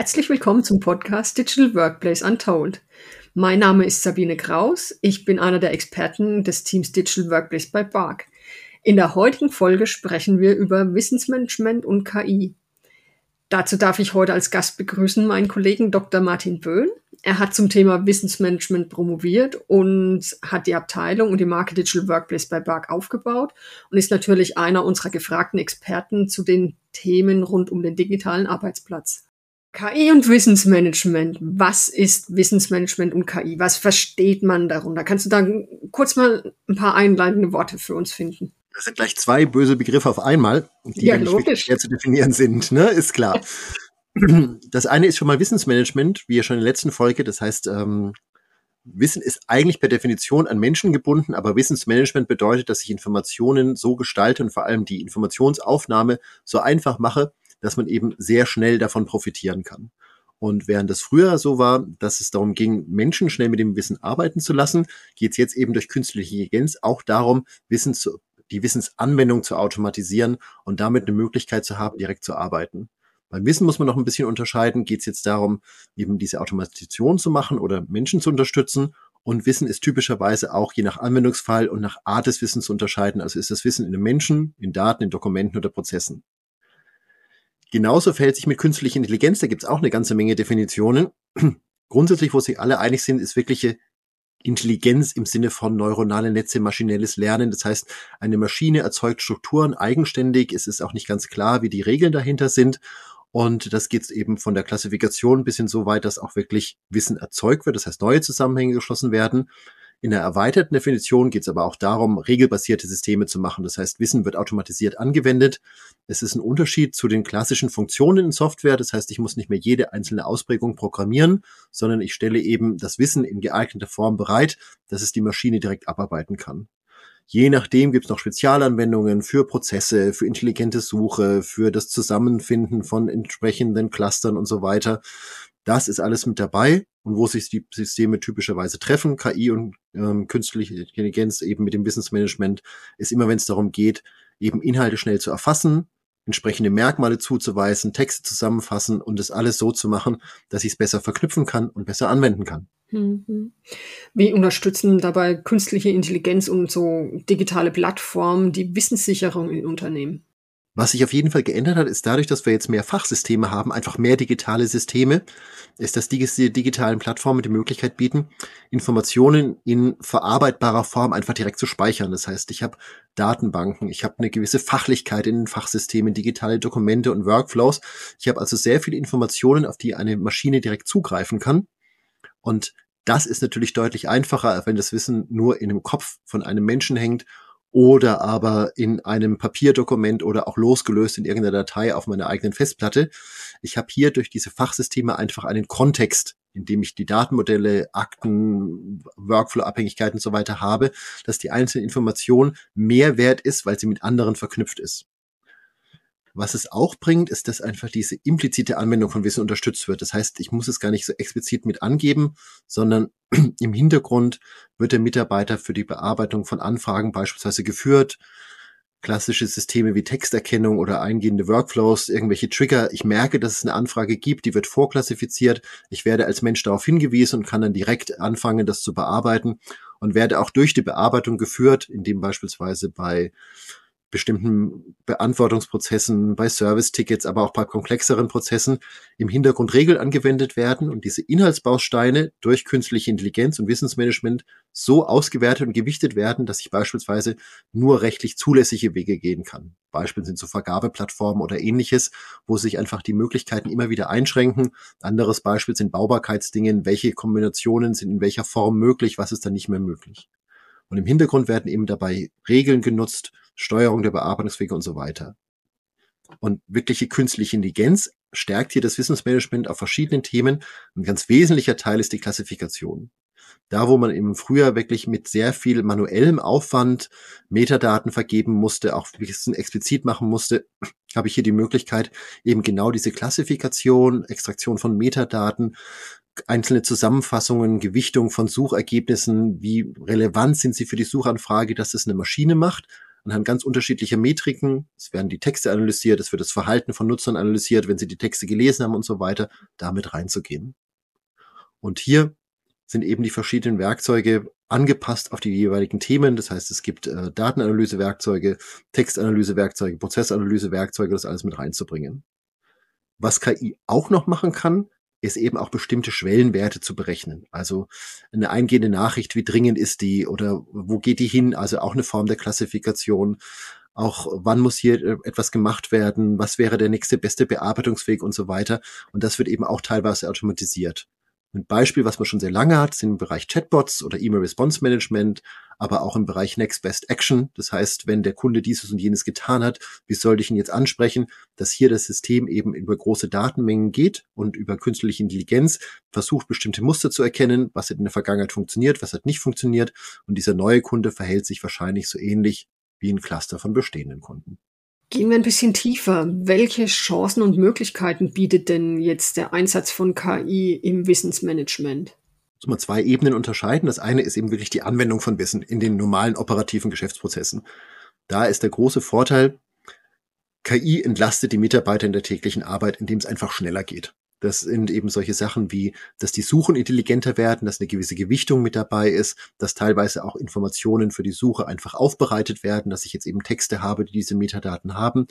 Herzlich willkommen zum Podcast Digital Workplace Untold. Mein Name ist Sabine Kraus. Ich bin einer der Experten des Teams Digital Workplace bei BARC. In der heutigen Folge sprechen wir über Wissensmanagement und KI. Dazu darf ich heute als Gast begrüßen meinen Kollegen Dr. Martin Böhn. Er hat zum Thema Wissensmanagement promoviert und hat die Abteilung und die Marke Digital Workplace bei BARC aufgebaut und ist natürlich einer unserer gefragten Experten zu den Themen rund um den digitalen Arbeitsplatz. KI und Wissensmanagement. Was ist Wissensmanagement und KI? Was versteht man darunter? Kannst du da kurz mal ein paar einleitende Worte für uns finden? Das sind gleich zwei böse Begriffe auf einmal, die ja, nicht schwer zu definieren sind, ne? Ist klar. Das eine ist schon mal Wissensmanagement, wie ja schon in der letzten Folge. Das heißt, ähm, Wissen ist eigentlich per Definition an Menschen gebunden, aber Wissensmanagement bedeutet, dass ich Informationen so gestalte und vor allem die Informationsaufnahme so einfach mache, dass man eben sehr schnell davon profitieren kann. Und während das früher so war, dass es darum ging, Menschen schnell mit dem Wissen arbeiten zu lassen, geht es jetzt eben durch künstliche Intelligenz auch darum, Wissen zu, die Wissensanwendung zu automatisieren und damit eine Möglichkeit zu haben, direkt zu arbeiten. Beim Wissen muss man noch ein bisschen unterscheiden. Geht es jetzt darum, eben diese Automatisation zu machen oder Menschen zu unterstützen? Und Wissen ist typischerweise auch je nach Anwendungsfall und nach Art des Wissens zu unterscheiden. Also ist das Wissen in einem Menschen, in Daten, in Dokumenten oder Prozessen. Genauso verhält sich mit künstlicher Intelligenz, da gibt es auch eine ganze Menge Definitionen. Grundsätzlich, wo sich alle einig sind, ist wirkliche Intelligenz im Sinne von neuronale Netze, maschinelles Lernen. Das heißt, eine Maschine erzeugt Strukturen eigenständig. Es ist auch nicht ganz klar, wie die Regeln dahinter sind. Und das geht eben von der Klassifikation bis hin so weit, dass auch wirklich Wissen erzeugt wird. Das heißt, neue Zusammenhänge geschlossen werden. In der erweiterten Definition geht es aber auch darum, regelbasierte Systeme zu machen. Das heißt, Wissen wird automatisiert angewendet. Es ist ein Unterschied zu den klassischen Funktionen in Software. Das heißt, ich muss nicht mehr jede einzelne Ausprägung programmieren, sondern ich stelle eben das Wissen in geeigneter Form bereit, dass es die Maschine direkt abarbeiten kann. Je nachdem gibt es noch Spezialanwendungen für Prozesse, für intelligente Suche, für das Zusammenfinden von entsprechenden Clustern und so weiter. Das ist alles mit dabei und wo sich die Systeme typischerweise treffen, KI und ähm, künstliche Intelligenz eben mit dem Wissensmanagement, ist immer, wenn es darum geht, eben Inhalte schnell zu erfassen, entsprechende Merkmale zuzuweisen, Texte zusammenfassen und das alles so zu machen, dass ich es besser verknüpfen kann und besser anwenden kann. Mhm. Wie unterstützen dabei künstliche Intelligenz und so digitale Plattformen die Wissenssicherung in Unternehmen? Was sich auf jeden Fall geändert hat, ist dadurch, dass wir jetzt mehr Fachsysteme haben, einfach mehr digitale Systeme, ist, dass die digitalen Plattformen die Möglichkeit bieten, Informationen in verarbeitbarer Form einfach direkt zu speichern. Das heißt, ich habe Datenbanken, ich habe eine gewisse Fachlichkeit in den Fachsystemen, digitale Dokumente und Workflows. Ich habe also sehr viele Informationen, auf die eine Maschine direkt zugreifen kann. Und das ist natürlich deutlich einfacher, wenn das Wissen nur in dem Kopf von einem Menschen hängt oder aber in einem Papierdokument oder auch losgelöst in irgendeiner Datei auf meiner eigenen Festplatte. Ich habe hier durch diese Fachsysteme einfach einen Kontext, in dem ich die Datenmodelle, Akten, Workflow-Abhängigkeiten und so weiter habe, dass die einzelne Information mehr wert ist, weil sie mit anderen verknüpft ist. Was es auch bringt, ist, dass einfach diese implizite Anwendung von Wissen unterstützt wird. Das heißt, ich muss es gar nicht so explizit mit angeben, sondern im Hintergrund wird der Mitarbeiter für die Bearbeitung von Anfragen beispielsweise geführt. Klassische Systeme wie Texterkennung oder eingehende Workflows, irgendwelche Trigger. Ich merke, dass es eine Anfrage gibt, die wird vorklassifiziert. Ich werde als Mensch darauf hingewiesen und kann dann direkt anfangen, das zu bearbeiten und werde auch durch die Bearbeitung geführt, indem beispielsweise bei bestimmten Beantwortungsprozessen, bei Service-Tickets, aber auch bei komplexeren Prozessen im Hintergrund Regeln angewendet werden und diese Inhaltsbausteine durch künstliche Intelligenz und Wissensmanagement so ausgewertet und gewichtet werden, dass ich beispielsweise nur rechtlich zulässige Wege gehen kann. Beispiel sind so Vergabeplattformen oder ähnliches, wo sich einfach die Möglichkeiten immer wieder einschränken. Anderes Beispiel sind Baubarkeitsdingen, welche Kombinationen sind in welcher Form möglich, was ist dann nicht mehr möglich. Und im Hintergrund werden eben dabei Regeln genutzt, Steuerung der Bearbeitungswege und so weiter. Und wirkliche künstliche Intelligenz stärkt hier das Wissensmanagement auf verschiedenen Themen. Ein ganz wesentlicher Teil ist die Klassifikation. Da, wo man eben früher wirklich mit sehr viel manuellem Aufwand Metadaten vergeben musste, auch Wissen explizit machen musste, habe ich hier die Möglichkeit, eben genau diese Klassifikation, Extraktion von Metadaten, einzelne Zusammenfassungen, Gewichtung von Suchergebnissen, wie relevant sind sie für die Suchanfrage, dass es eine Maschine macht, anhand ganz unterschiedlicher Metriken. Es werden die Texte analysiert, es wird das Verhalten von Nutzern analysiert, wenn sie die Texte gelesen haben und so weiter, damit reinzugehen. Und hier sind eben die verschiedenen Werkzeuge angepasst auf die jeweiligen Themen. Das heißt, es gibt äh, Datenanalyse-Werkzeuge, Textanalyse-Werkzeuge, Prozessanalyse-Werkzeuge, das alles mit reinzubringen. Was KI auch noch machen kann, ist eben auch bestimmte Schwellenwerte zu berechnen. Also eine eingehende Nachricht, wie dringend ist die oder wo geht die hin? Also auch eine Form der Klassifikation. Auch wann muss hier äh, etwas gemacht werden? Was wäre der nächste beste Bearbeitungsweg und so weiter? Und das wird eben auch teilweise automatisiert. Ein Beispiel, was man schon sehr lange hat, sind im Bereich Chatbots oder E-Mail Response Management, aber auch im Bereich Next Best Action. Das heißt, wenn der Kunde dieses und jenes getan hat, wie sollte ich ihn jetzt ansprechen, dass hier das System eben über große Datenmengen geht und über künstliche Intelligenz versucht, bestimmte Muster zu erkennen, was hat in der Vergangenheit funktioniert, was hat nicht funktioniert. Und dieser neue Kunde verhält sich wahrscheinlich so ähnlich wie ein Cluster von bestehenden Kunden. Gehen wir ein bisschen tiefer. Welche Chancen und Möglichkeiten bietet denn jetzt der Einsatz von KI im Wissensmanagement? Muss man zwei Ebenen unterscheiden. Das eine ist eben wirklich die Anwendung von Wissen in den normalen operativen Geschäftsprozessen. Da ist der große Vorteil, KI entlastet die Mitarbeiter in der täglichen Arbeit, indem es einfach schneller geht. Das sind eben solche Sachen wie, dass die Suchen intelligenter werden, dass eine gewisse Gewichtung mit dabei ist, dass teilweise auch Informationen für die Suche einfach aufbereitet werden, dass ich jetzt eben Texte habe, die diese Metadaten haben,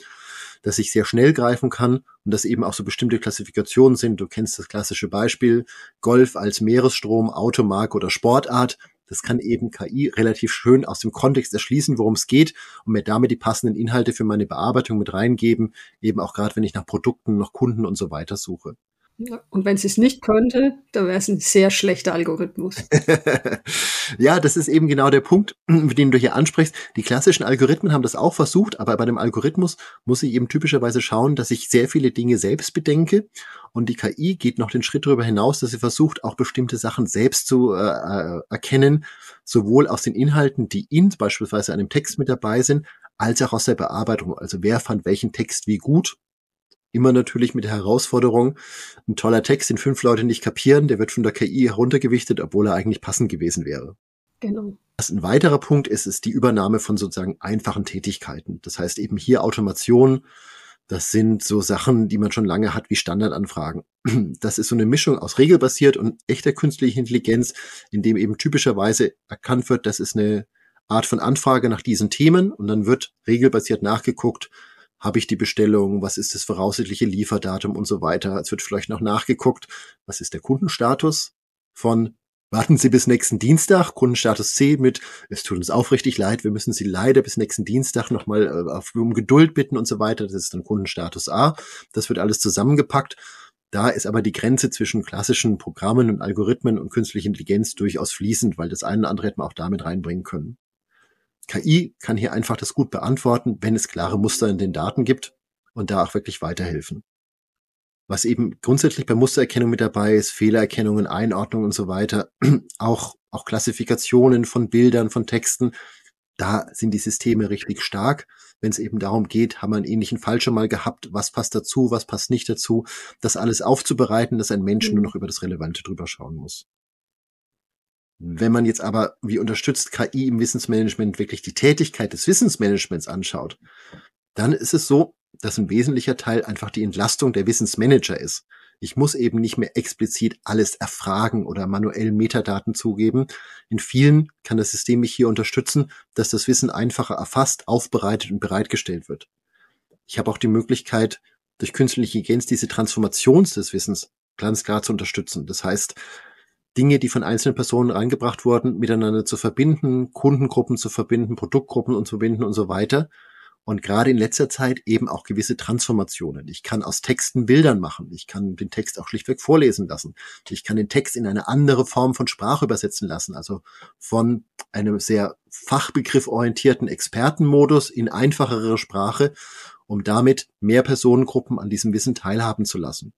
dass ich sehr schnell greifen kann und dass eben auch so bestimmte Klassifikationen sind. Du kennst das klassische Beispiel Golf als Meeresstrom, Automarke oder Sportart. Das kann eben KI relativ schön aus dem Kontext erschließen, worum es geht und mir damit die passenden Inhalte für meine Bearbeitung mit reingeben, eben auch gerade wenn ich nach Produkten, nach Kunden und so weiter suche. Und wenn sie es nicht könnte, dann wäre es ein sehr schlechter Algorithmus. ja, das ist eben genau der Punkt, mit dem du hier ansprichst. Die klassischen Algorithmen haben das auch versucht, aber bei dem Algorithmus muss ich eben typischerweise schauen, dass ich sehr viele Dinge selbst bedenke. Und die KI geht noch den Schritt darüber hinaus, dass sie versucht, auch bestimmte Sachen selbst zu äh, äh erkennen, sowohl aus den Inhalten, die in beispielsweise einem Text mit dabei sind, als auch aus der Bearbeitung. Also wer fand welchen Text wie gut Immer natürlich mit der Herausforderung, ein toller Text, den fünf Leute nicht kapieren, der wird von der KI heruntergewichtet, obwohl er eigentlich passend gewesen wäre. Genau. Was ein weiterer Punkt ist, ist die Übernahme von sozusagen einfachen Tätigkeiten. Das heißt eben hier Automation. Das sind so Sachen, die man schon lange hat, wie Standardanfragen. Das ist so eine Mischung aus regelbasiert und echter künstlicher Intelligenz, in dem eben typischerweise erkannt wird, das ist eine Art von Anfrage nach diesen Themen und dann wird regelbasiert nachgeguckt, habe ich die Bestellung, was ist das voraussichtliche Lieferdatum und so weiter. Es wird vielleicht noch nachgeguckt, was ist der Kundenstatus von Warten Sie bis nächsten Dienstag, Kundenstatus C mit, es tut uns aufrichtig leid, wir müssen Sie leider bis nächsten Dienstag nochmal äh, um Geduld bitten und so weiter. Das ist dann Kundenstatus A. Das wird alles zusammengepackt. Da ist aber die Grenze zwischen klassischen Programmen und Algorithmen und künstlicher Intelligenz durchaus fließend, weil das eine oder andere hätten wir auch damit reinbringen können. KI kann hier einfach das gut beantworten, wenn es klare Muster in den Daten gibt und da auch wirklich weiterhelfen. Was eben grundsätzlich bei Mustererkennung mit dabei ist, Fehlererkennungen, Einordnung und so weiter, auch, auch Klassifikationen von Bildern, von Texten, da sind die Systeme richtig stark. Wenn es eben darum geht, haben wir einen ähnlichen Fall schon mal gehabt, was passt dazu, was passt nicht dazu, das alles aufzubereiten, dass ein Mensch nur mhm. noch über das Relevante drüber schauen muss. Wenn man jetzt aber, wie unterstützt KI im Wissensmanagement wirklich die Tätigkeit des Wissensmanagements anschaut, dann ist es so, dass ein wesentlicher Teil einfach die Entlastung der Wissensmanager ist. Ich muss eben nicht mehr explizit alles erfragen oder manuell Metadaten zugeben. In vielen kann das System mich hier unterstützen, dass das Wissen einfacher erfasst, aufbereitet und bereitgestellt wird. Ich habe auch die Möglichkeit, durch künstliche Intelligenz diese Transformation des Wissens ganz klar zu unterstützen. Das heißt, Dinge, die von einzelnen Personen reingebracht wurden, miteinander zu verbinden, Kundengruppen zu verbinden, Produktgruppen und zu verbinden und so weiter. Und gerade in letzter Zeit eben auch gewisse Transformationen. Ich kann aus Texten Bildern machen. Ich kann den Text auch schlichtweg vorlesen lassen. Ich kann den Text in eine andere Form von Sprache übersetzen lassen. Also von einem sehr fachbegrifforientierten Expertenmodus in einfachere Sprache, um damit mehr Personengruppen an diesem Wissen teilhaben zu lassen.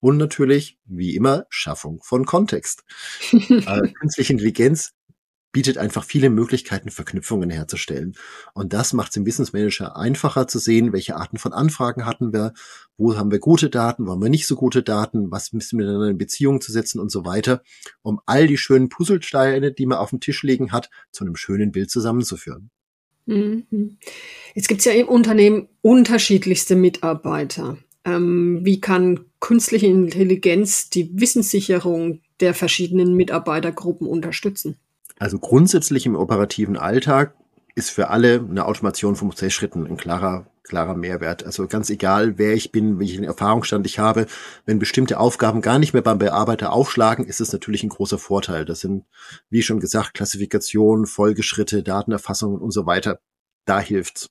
Und natürlich, wie immer, Schaffung von Kontext. äh, künstliche Intelligenz bietet einfach viele Möglichkeiten, Verknüpfungen herzustellen. Und das macht es im Business Manager einfacher zu sehen, welche Arten von Anfragen hatten wir, wo haben wir gute Daten, wo haben wir nicht so gute Daten, was müssen wir miteinander in Beziehung zu setzen und so weiter, um all die schönen Puzzlesteine, die man auf dem Tisch liegen hat, zu einem schönen Bild zusammenzuführen. Mhm. Jetzt gibt es ja im Unternehmen unterschiedlichste Mitarbeiter. Ähm, wie kann künstliche Intelligenz die Wissenssicherung der verschiedenen Mitarbeitergruppen unterstützen? Also grundsätzlich im operativen Alltag ist für alle eine Automation von Prozessschritten ein klarer, klarer Mehrwert. Also ganz egal, wer ich bin, welchen Erfahrungsstand ich habe, wenn bestimmte Aufgaben gar nicht mehr beim Bearbeiter aufschlagen, ist es natürlich ein großer Vorteil. Das sind, wie schon gesagt, Klassifikation, Folgeschritte, Datenerfassungen und so weiter. Da hilft's.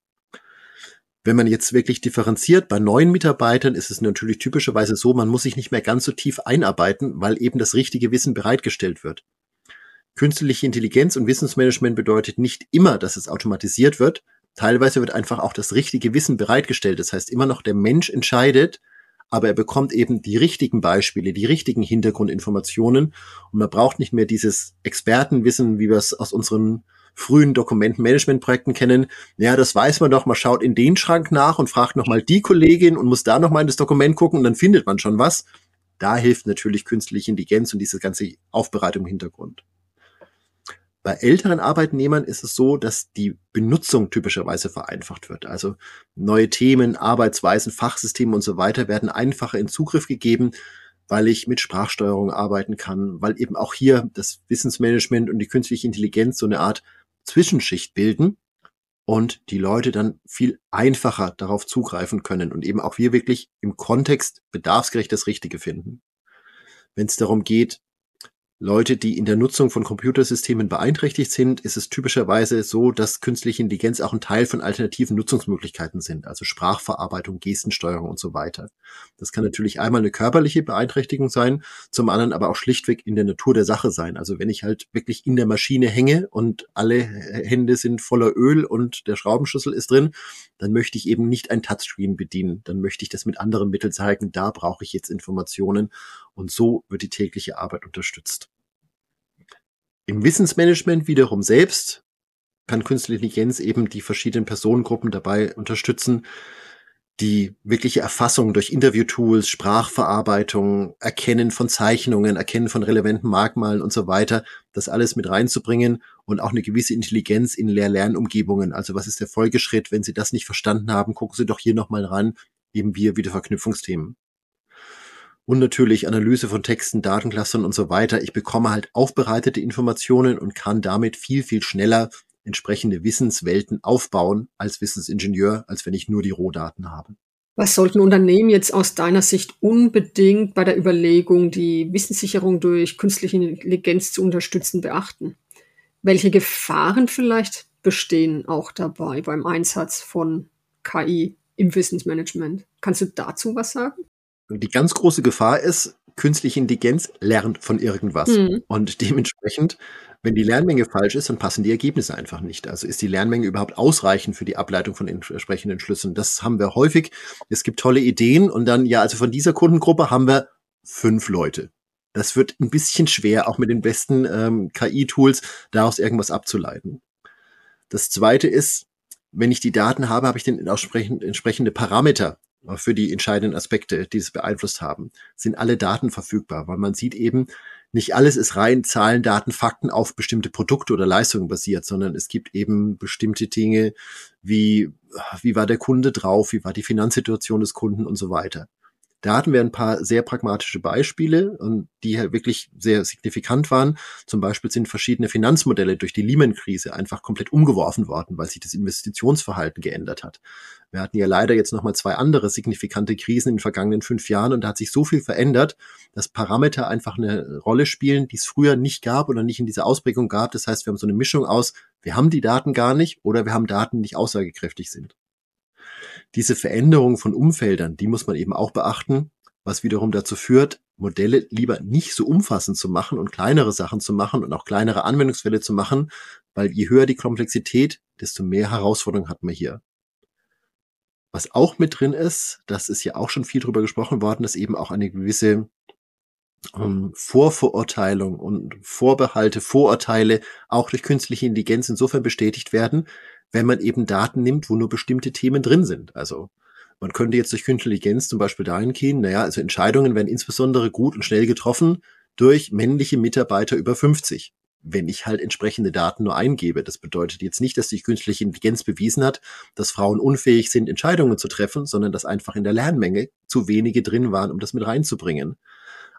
Wenn man jetzt wirklich differenziert, bei neuen Mitarbeitern ist es natürlich typischerweise so, man muss sich nicht mehr ganz so tief einarbeiten, weil eben das richtige Wissen bereitgestellt wird. Künstliche Intelligenz und Wissensmanagement bedeutet nicht immer, dass es automatisiert wird. Teilweise wird einfach auch das richtige Wissen bereitgestellt. Das heißt, immer noch der Mensch entscheidet, aber er bekommt eben die richtigen Beispiele, die richtigen Hintergrundinformationen und man braucht nicht mehr dieses Expertenwissen, wie wir es aus unseren frühen Dokumentenmanagementprojekten kennen. Ja, das weiß man doch. Man schaut in den Schrank nach und fragt nochmal die Kollegin und muss da nochmal in das Dokument gucken und dann findet man schon was. Da hilft natürlich künstliche Intelligenz und diese ganze Aufbereitung im Hintergrund. Bei älteren Arbeitnehmern ist es so, dass die Benutzung typischerweise vereinfacht wird. Also neue Themen, Arbeitsweisen, Fachsysteme und so weiter werden einfacher in Zugriff gegeben, weil ich mit Sprachsteuerung arbeiten kann, weil eben auch hier das Wissensmanagement und die künstliche Intelligenz so eine Art Zwischenschicht bilden und die Leute dann viel einfacher darauf zugreifen können und eben auch wir wirklich im Kontext bedarfsgerecht das Richtige finden. Wenn es darum geht, Leute, die in der Nutzung von Computersystemen beeinträchtigt sind, ist es typischerweise so, dass künstliche Intelligenz auch ein Teil von alternativen Nutzungsmöglichkeiten sind, also Sprachverarbeitung, Gestensteuerung und so weiter. Das kann natürlich einmal eine körperliche Beeinträchtigung sein, zum anderen aber auch schlichtweg in der Natur der Sache sein. Also wenn ich halt wirklich in der Maschine hänge und alle Hände sind voller Öl und der Schraubenschlüssel ist drin, dann möchte ich eben nicht ein Touchscreen bedienen. Dann möchte ich das mit anderen Mitteln zeigen. Da brauche ich jetzt Informationen und so wird die tägliche Arbeit unterstützt. Im Wissensmanagement wiederum selbst kann Künstliche Intelligenz eben die verschiedenen Personengruppen dabei unterstützen, die wirkliche Erfassung durch Interview-Tools, Sprachverarbeitung, Erkennen von Zeichnungen, Erkennen von relevanten Merkmalen und so weiter, das alles mit reinzubringen und auch eine gewisse Intelligenz in Lehr-Lernumgebungen. Also was ist der Folgeschritt? Wenn Sie das nicht verstanden haben, gucken Sie doch hier nochmal ran, eben wir wieder Verknüpfungsthemen und natürlich Analyse von Texten, Datenclustern und so weiter. Ich bekomme halt aufbereitete Informationen und kann damit viel, viel schneller entsprechende Wissenswelten aufbauen als Wissensingenieur, als wenn ich nur die Rohdaten habe. Was sollten Unternehmen jetzt aus deiner Sicht unbedingt bei der Überlegung, die Wissenssicherung durch künstliche Intelligenz zu unterstützen, beachten? Welche Gefahren vielleicht bestehen auch dabei beim Einsatz von KI im Wissensmanagement? Kannst du dazu was sagen? Die ganz große Gefahr ist, künstliche Intelligenz lernt von irgendwas. Mhm. Und dementsprechend, wenn die Lernmenge falsch ist, dann passen die Ergebnisse einfach nicht. Also ist die Lernmenge überhaupt ausreichend für die Ableitung von entsprechenden Schlüssen? Das haben wir häufig. Es gibt tolle Ideen und dann, ja, also von dieser Kundengruppe haben wir fünf Leute. Das wird ein bisschen schwer, auch mit den besten ähm, KI-Tools daraus irgendwas abzuleiten. Das zweite ist, wenn ich die Daten habe, habe ich den entsprechende Parameter, für die entscheidenden Aspekte, die es beeinflusst haben, sind alle Daten verfügbar, weil man sieht eben, nicht alles ist rein Zahlen, Daten, Fakten auf bestimmte Produkte oder Leistungen basiert, sondern es gibt eben bestimmte Dinge wie, wie war der Kunde drauf, wie war die Finanzsituation des Kunden und so weiter. Da hatten wir ein paar sehr pragmatische Beispiele, und die halt wirklich sehr signifikant waren. Zum Beispiel sind verschiedene Finanzmodelle durch die Lehman-Krise einfach komplett umgeworfen worden, weil sich das Investitionsverhalten geändert hat. Wir hatten ja leider jetzt nochmal zwei andere signifikante Krisen in den vergangenen fünf Jahren und da hat sich so viel verändert, dass Parameter einfach eine Rolle spielen, die es früher nicht gab oder nicht in dieser Ausprägung gab. Das heißt, wir haben so eine Mischung aus, wir haben die Daten gar nicht oder wir haben Daten, die nicht aussagekräftig sind diese Veränderung von Umfeldern, die muss man eben auch beachten, was wiederum dazu führt, Modelle lieber nicht so umfassend zu machen und kleinere Sachen zu machen und auch kleinere Anwendungsfälle zu machen, weil je höher die Komplexität, desto mehr Herausforderungen hat man hier. Was auch mit drin ist, das ist ja auch schon viel drüber gesprochen worden, dass eben auch eine gewisse ähm, Vorverurteilung und Vorbehalte, Vorurteile auch durch künstliche Intelligenz insofern bestätigt werden, wenn man eben Daten nimmt, wo nur bestimmte Themen drin sind. Also man könnte jetzt durch Künstliche Intelligenz zum Beispiel dahin gehen, naja, also Entscheidungen werden insbesondere gut und schnell getroffen durch männliche Mitarbeiter über 50. wenn ich halt entsprechende Daten nur eingebe. Das bedeutet jetzt nicht, dass die künstliche Intelligenz bewiesen hat, dass Frauen unfähig sind, Entscheidungen zu treffen, sondern dass einfach in der Lernmenge zu wenige drin waren, um das mit reinzubringen.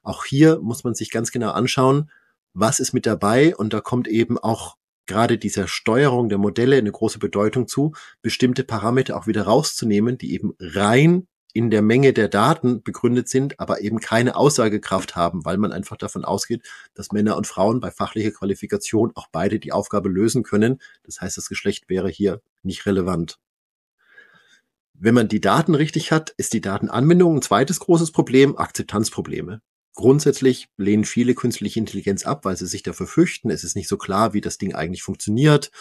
Auch hier muss man sich ganz genau anschauen, was ist mit dabei und da kommt eben auch gerade dieser Steuerung der Modelle eine große Bedeutung zu, bestimmte Parameter auch wieder rauszunehmen, die eben rein in der Menge der Daten begründet sind, aber eben keine Aussagekraft haben, weil man einfach davon ausgeht, dass Männer und Frauen bei fachlicher Qualifikation auch beide die Aufgabe lösen können. Das heißt, das Geschlecht wäre hier nicht relevant. Wenn man die Daten richtig hat, ist die Datenanbindung ein zweites großes Problem, Akzeptanzprobleme. Grundsätzlich lehnen viele künstliche Intelligenz ab, weil sie sich dafür fürchten. Es ist nicht so klar, wie das Ding eigentlich funktioniert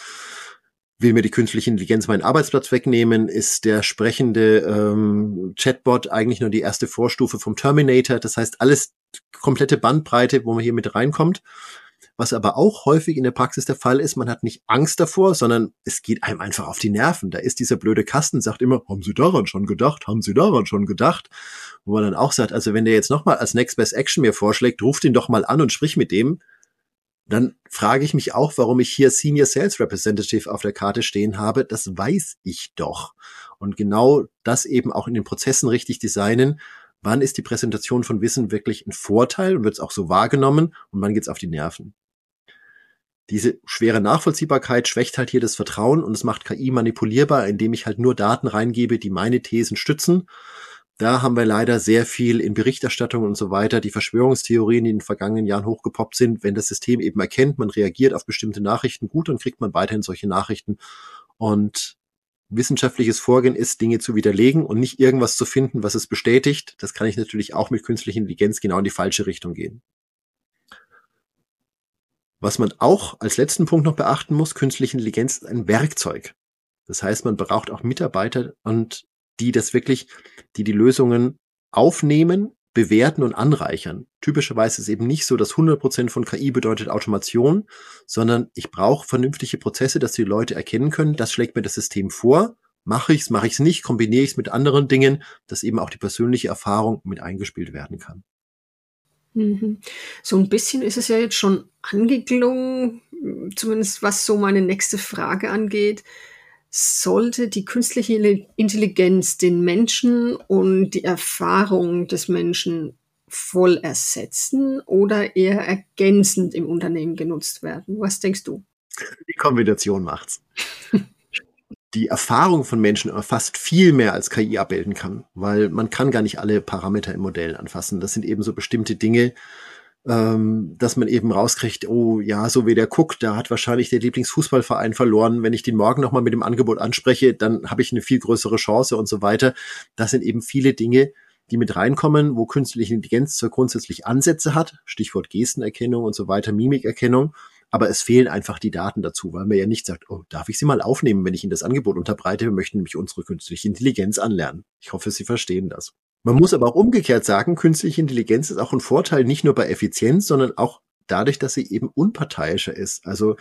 will mir die künstliche Intelligenz meinen Arbeitsplatz wegnehmen? Ist der sprechende ähm, Chatbot eigentlich nur die erste Vorstufe vom Terminator? Das heißt, alles komplette Bandbreite, wo man hier mit reinkommt. Was aber auch häufig in der Praxis der Fall ist, man hat nicht Angst davor, sondern es geht einem einfach auf die Nerven. Da ist dieser blöde Kasten, sagt immer, haben Sie daran schon gedacht? Haben Sie daran schon gedacht? Wo man dann auch sagt, also wenn der jetzt nochmal als Next Best Action mir vorschlägt, ruft ihn doch mal an und sprich mit dem, dann frage ich mich auch, warum ich hier Senior Sales Representative auf der Karte stehen habe. Das weiß ich doch. Und genau das eben auch in den Prozessen richtig designen. Wann ist die Präsentation von Wissen wirklich ein Vorteil und wird es auch so wahrgenommen und wann geht es auf die Nerven? Diese schwere Nachvollziehbarkeit schwächt halt hier das Vertrauen und es macht KI manipulierbar, indem ich halt nur Daten reingebe, die meine Thesen stützen da haben wir leider sehr viel in Berichterstattung und so weiter, die Verschwörungstheorien, die in den vergangenen Jahren hochgepoppt sind. Wenn das System eben erkennt, man reagiert auf bestimmte Nachrichten gut, dann kriegt man weiterhin solche Nachrichten. Und wissenschaftliches Vorgehen ist, Dinge zu widerlegen und nicht irgendwas zu finden, was es bestätigt. Das kann ich natürlich auch mit künstlicher Intelligenz genau in die falsche Richtung gehen. Was man auch als letzten Punkt noch beachten muss, künstliche Intelligenz ist ein Werkzeug. Das heißt, man braucht auch Mitarbeiter und die das wirklich, die die Lösungen aufnehmen, bewerten und anreichern. Typischerweise ist es eben nicht so, dass 100% von KI bedeutet Automation, sondern ich brauche vernünftige Prozesse, dass die Leute erkennen können, das schlägt mir das System vor, mache ich es, mache ich es nicht, kombiniere ich es mit anderen Dingen, dass eben auch die persönliche Erfahrung mit eingespielt werden kann. Mhm. So ein bisschen ist es ja jetzt schon angeklungen, zumindest was so meine nächste Frage angeht sollte die künstliche Intelligenz den Menschen und die Erfahrung des Menschen voll ersetzen oder eher ergänzend im Unternehmen genutzt werden? Was denkst du? Die Kombination macht's. die Erfahrung von Menschen erfasst viel mehr als KI abbilden kann, weil man kann gar nicht alle Parameter im Modell anfassen. Das sind eben so bestimmte Dinge, ähm, dass man eben rauskriegt, oh ja, so wie der guckt, da hat wahrscheinlich der Lieblingsfußballverein verloren. Wenn ich den morgen nochmal mit dem Angebot anspreche, dann habe ich eine viel größere Chance und so weiter. Das sind eben viele Dinge, die mit reinkommen, wo künstliche Intelligenz zwar grundsätzlich Ansätze hat, Stichwort Gestenerkennung und so weiter, Mimikerkennung, aber es fehlen einfach die Daten dazu, weil man ja nicht sagt, oh, darf ich sie mal aufnehmen, wenn ich Ihnen das Angebot unterbreite? Wir möchten nämlich unsere künstliche Intelligenz anlernen. Ich hoffe, Sie verstehen das. Man muss aber auch umgekehrt sagen, künstliche Intelligenz ist auch ein Vorteil nicht nur bei Effizienz, sondern auch dadurch, dass sie eben unparteiischer ist. Also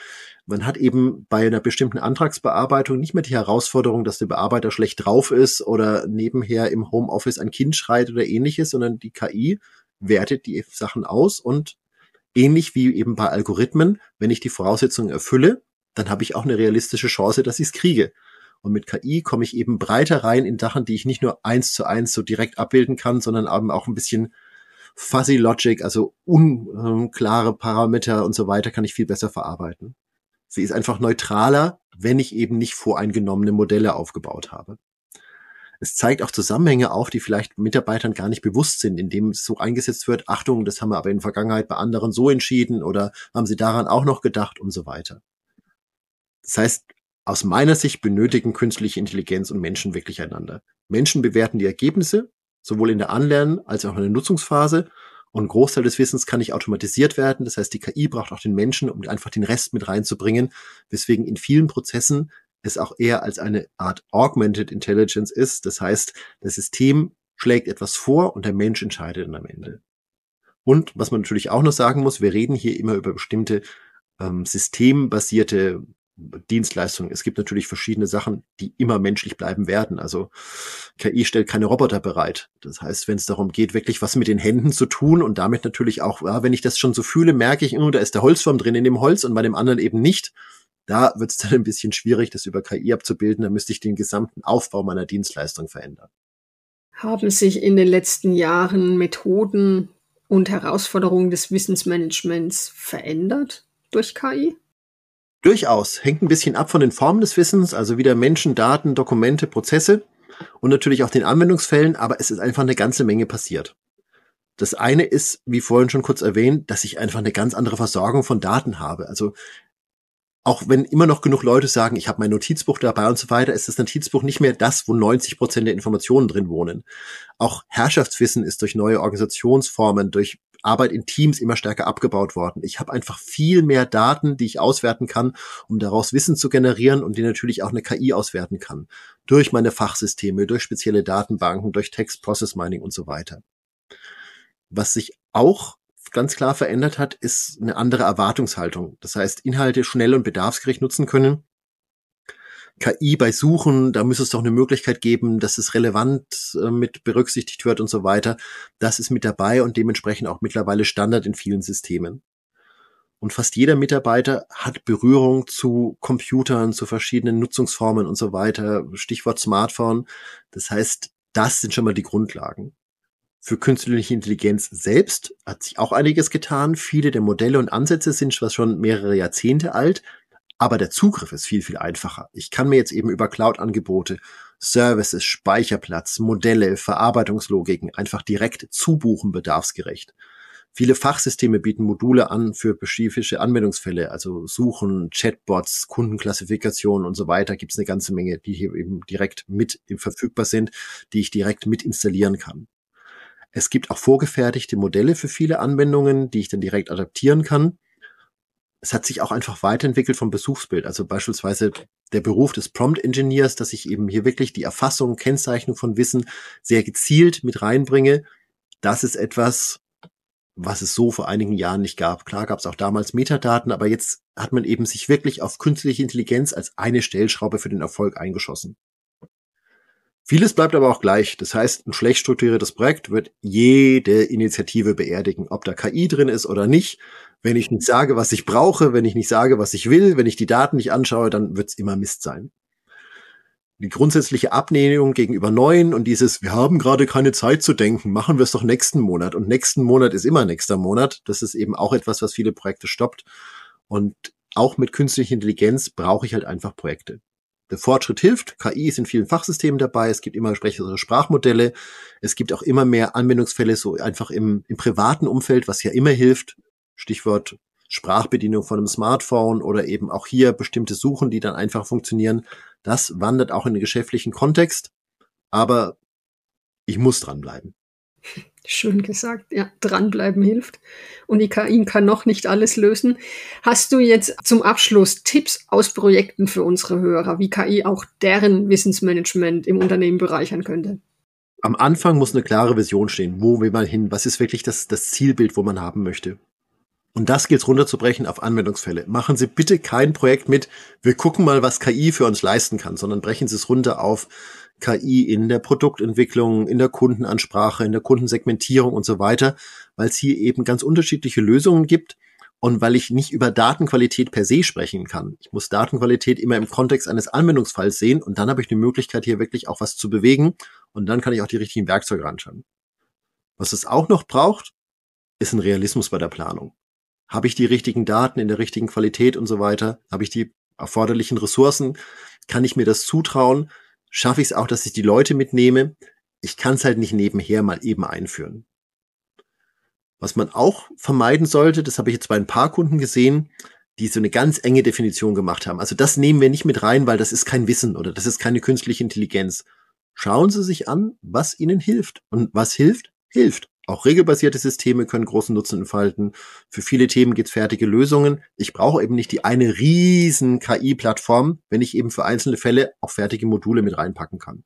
man hat eben bei einer bestimmten Antragsbearbeitung nicht mehr die Herausforderung, dass der Bearbeiter schlecht drauf ist oder nebenher im Homeoffice ein Kind schreit oder ähnliches, sondern die KI wertet die Sachen aus und ähnlich wie eben bei Algorithmen, wenn ich die Voraussetzungen erfülle, dann habe ich auch eine realistische Chance, dass ich es kriege. Und mit KI komme ich eben breiter rein in Sachen, die ich nicht nur eins zu eins so direkt abbilden kann, sondern eben auch ein bisschen Fuzzy Logic, also unklare Parameter und so weiter, kann ich viel besser verarbeiten. Sie ist einfach neutraler, wenn ich eben nicht voreingenommene Modelle aufgebaut habe. Es zeigt auch Zusammenhänge auf, die vielleicht Mitarbeitern gar nicht bewusst sind, indem es so eingesetzt wird. Achtung, das haben wir aber in der Vergangenheit bei anderen so entschieden oder haben sie daran auch noch gedacht und so weiter. Das heißt, aus meiner Sicht benötigen künstliche Intelligenz und Menschen wirklich einander. Menschen bewerten die Ergebnisse, sowohl in der Anlernen als auch in der Nutzungsphase. Und ein Großteil des Wissens kann nicht automatisiert werden. Das heißt, die KI braucht auch den Menschen, um einfach den Rest mit reinzubringen. Weswegen in vielen Prozessen es auch eher als eine Art Augmented Intelligence ist. Das heißt, das System schlägt etwas vor und der Mensch entscheidet dann am Ende. Und was man natürlich auch noch sagen muss, wir reden hier immer über bestimmte ähm, systembasierte Dienstleistungen. Es gibt natürlich verschiedene Sachen, die immer menschlich bleiben werden. Also KI stellt keine Roboter bereit. Das heißt, wenn es darum geht, wirklich was mit den Händen zu tun und damit natürlich auch, ja, wenn ich das schon so fühle, merke ich, oh, da ist der Holzform drin in dem Holz und bei dem anderen eben nicht. Da wird es dann ein bisschen schwierig, das über KI abzubilden. Da müsste ich den gesamten Aufbau meiner Dienstleistung verändern. Haben sich in den letzten Jahren Methoden und Herausforderungen des Wissensmanagements verändert durch KI? Durchaus. Hängt ein bisschen ab von den Formen des Wissens, also wieder Menschen, Daten, Dokumente, Prozesse und natürlich auch den Anwendungsfällen, aber es ist einfach eine ganze Menge passiert. Das eine ist, wie vorhin schon kurz erwähnt, dass ich einfach eine ganz andere Versorgung von Daten habe. Also auch wenn immer noch genug Leute sagen, ich habe mein Notizbuch dabei und so weiter, ist das Notizbuch nicht mehr das, wo 90 Prozent der Informationen drin wohnen. Auch Herrschaftswissen ist durch neue Organisationsformen, durch Arbeit in Teams immer stärker abgebaut worden. Ich habe einfach viel mehr Daten, die ich auswerten kann, um daraus Wissen zu generieren und die natürlich auch eine KI auswerten kann. Durch meine Fachsysteme, durch spezielle Datenbanken, durch Text Process Mining und so weiter. Was sich auch ganz klar verändert hat, ist eine andere Erwartungshaltung. Das heißt, Inhalte schnell und bedarfsgerecht nutzen können. KI bei Suchen, da müsste es doch eine Möglichkeit geben, dass es relevant äh, mit berücksichtigt wird und so weiter. Das ist mit dabei und dementsprechend auch mittlerweile Standard in vielen Systemen. Und fast jeder Mitarbeiter hat Berührung zu Computern, zu verschiedenen Nutzungsformen und so weiter. Stichwort Smartphone. Das heißt, das sind schon mal die Grundlagen. Für künstliche Intelligenz selbst hat sich auch einiges getan. Viele der Modelle und Ansätze sind schon mehrere Jahrzehnte alt, aber der Zugriff ist viel, viel einfacher. Ich kann mir jetzt eben über Cloud-Angebote, Services, Speicherplatz, Modelle, Verarbeitungslogiken einfach direkt zubuchen, bedarfsgerecht. Viele Fachsysteme bieten Module an für spezifische Anwendungsfälle, also Suchen, Chatbots, Kundenklassifikation und so weiter. Gibt es eine ganze Menge, die hier eben direkt mit verfügbar sind, die ich direkt mit installieren kann. Es gibt auch vorgefertigte Modelle für viele Anwendungen, die ich dann direkt adaptieren kann. Es hat sich auch einfach weiterentwickelt vom Besuchsbild. Also beispielsweise der Beruf des Prompt Engineers, dass ich eben hier wirklich die Erfassung, Kennzeichnung von Wissen sehr gezielt mit reinbringe. Das ist etwas, was es so vor einigen Jahren nicht gab. Klar gab es auch damals Metadaten, aber jetzt hat man eben sich wirklich auf künstliche Intelligenz als eine Stellschraube für den Erfolg eingeschossen. Vieles bleibt aber auch gleich. Das heißt, ein schlecht strukturiertes Projekt wird jede Initiative beerdigen, ob da KI drin ist oder nicht. Wenn ich nicht sage, was ich brauche, wenn ich nicht sage, was ich will, wenn ich die Daten nicht anschaue, dann wird es immer Mist sein. Die grundsätzliche Ablehnung gegenüber Neuen und dieses, wir haben gerade keine Zeit zu denken, machen wir es doch nächsten Monat. Und nächsten Monat ist immer nächster Monat. Das ist eben auch etwas, was viele Projekte stoppt. Und auch mit künstlicher Intelligenz brauche ich halt einfach Projekte der Fortschritt hilft. KI ist in vielen Fachsystemen dabei. Es gibt immer sprechere Sprachmodelle. Es gibt auch immer mehr Anwendungsfälle so einfach im, im privaten Umfeld, was ja immer hilft. Stichwort Sprachbedienung von einem Smartphone oder eben auch hier bestimmte Suchen, die dann einfach funktionieren. Das wandert auch in den geschäftlichen Kontext. Aber ich muss dranbleiben. Schön gesagt, ja, dranbleiben hilft. Und die KI kann noch nicht alles lösen. Hast du jetzt zum Abschluss Tipps aus Projekten für unsere Hörer, wie KI auch deren Wissensmanagement im Unternehmen bereichern könnte? Am Anfang muss eine klare Vision stehen. Wo will man hin? Was ist wirklich das, das Zielbild, wo man haben möchte? Und das gilt runterzubrechen auf Anwendungsfälle. Machen Sie bitte kein Projekt mit, wir gucken mal, was KI für uns leisten kann, sondern brechen Sie es runter auf, KI in der Produktentwicklung, in der Kundenansprache, in der Kundensegmentierung und so weiter, weil es hier eben ganz unterschiedliche Lösungen gibt und weil ich nicht über Datenqualität per se sprechen kann. Ich muss Datenqualität immer im Kontext eines Anwendungsfalls sehen und dann habe ich die Möglichkeit, hier wirklich auch was zu bewegen und dann kann ich auch die richtigen Werkzeuge anschauen. Was es auch noch braucht, ist ein Realismus bei der Planung. Habe ich die richtigen Daten in der richtigen Qualität und so weiter? Habe ich die erforderlichen Ressourcen? Kann ich mir das zutrauen? Schaffe ich es auch, dass ich die Leute mitnehme. Ich kann es halt nicht nebenher mal eben einführen. Was man auch vermeiden sollte, das habe ich jetzt bei ein paar Kunden gesehen, die so eine ganz enge Definition gemacht haben. Also das nehmen wir nicht mit rein, weil das ist kein Wissen oder das ist keine künstliche Intelligenz. Schauen Sie sich an, was Ihnen hilft. Und was hilft, hilft. Auch regelbasierte Systeme können großen Nutzen entfalten. Für viele Themen gibt's fertige Lösungen. Ich brauche eben nicht die eine riesen KI-Plattform, wenn ich eben für einzelne Fälle auch fertige Module mit reinpacken kann.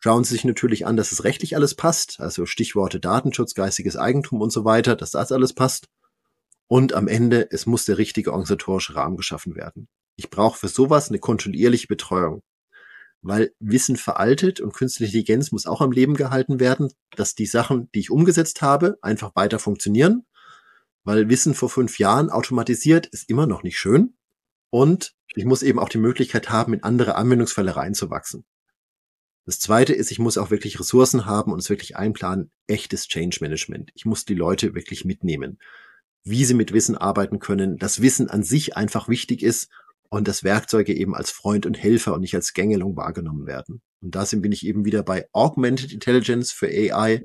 Schauen Sie sich natürlich an, dass es rechtlich alles passt, also Stichworte Datenschutz, geistiges Eigentum und so weiter, dass das alles passt. Und am Ende, es muss der richtige organisatorische Rahmen geschaffen werden. Ich brauche für sowas eine kontinuierliche Betreuung. Weil Wissen veraltet und künstliche Intelligenz muss auch am Leben gehalten werden, dass die Sachen, die ich umgesetzt habe, einfach weiter funktionieren. Weil Wissen vor fünf Jahren automatisiert ist immer noch nicht schön. Und ich muss eben auch die Möglichkeit haben, in andere Anwendungsfälle reinzuwachsen. Das zweite ist, ich muss auch wirklich Ressourcen haben und es wirklich einplanen, echtes Change Management. Ich muss die Leute wirklich mitnehmen, wie sie mit Wissen arbeiten können, dass Wissen an sich einfach wichtig ist und dass Werkzeuge eben als Freund und Helfer und nicht als Gängelung wahrgenommen werden. Und da bin ich eben wieder bei Augmented Intelligence für AI.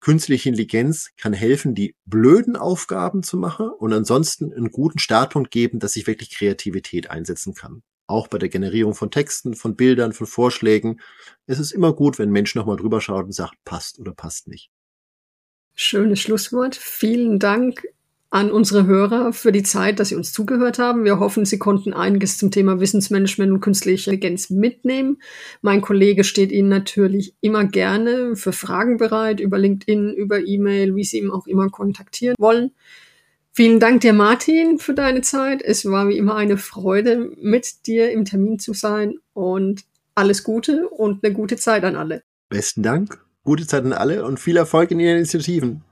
Künstliche Intelligenz kann helfen, die blöden Aufgaben zu machen und ansonsten einen guten Startpunkt geben, dass ich wirklich Kreativität einsetzen kann auch bei der Generierung von Texten, von Bildern, von Vorschlägen. Es ist immer gut, wenn ein Mensch nochmal drüber schaut und sagt, passt oder passt nicht. Schönes Schlusswort. Vielen Dank an unsere Hörer für die Zeit, dass Sie uns zugehört haben. Wir hoffen, Sie konnten einiges zum Thema Wissensmanagement und künstliche Intelligenz mitnehmen. Mein Kollege steht Ihnen natürlich immer gerne für Fragen bereit, über LinkedIn, über E-Mail, wie Sie ihm auch immer kontaktieren wollen. Vielen Dank dir, Martin, für deine Zeit. Es war wie immer eine Freude, mit dir im Termin zu sein und alles Gute und eine gute Zeit an alle. Besten Dank, gute Zeit an alle und viel Erfolg in Ihren Initiativen.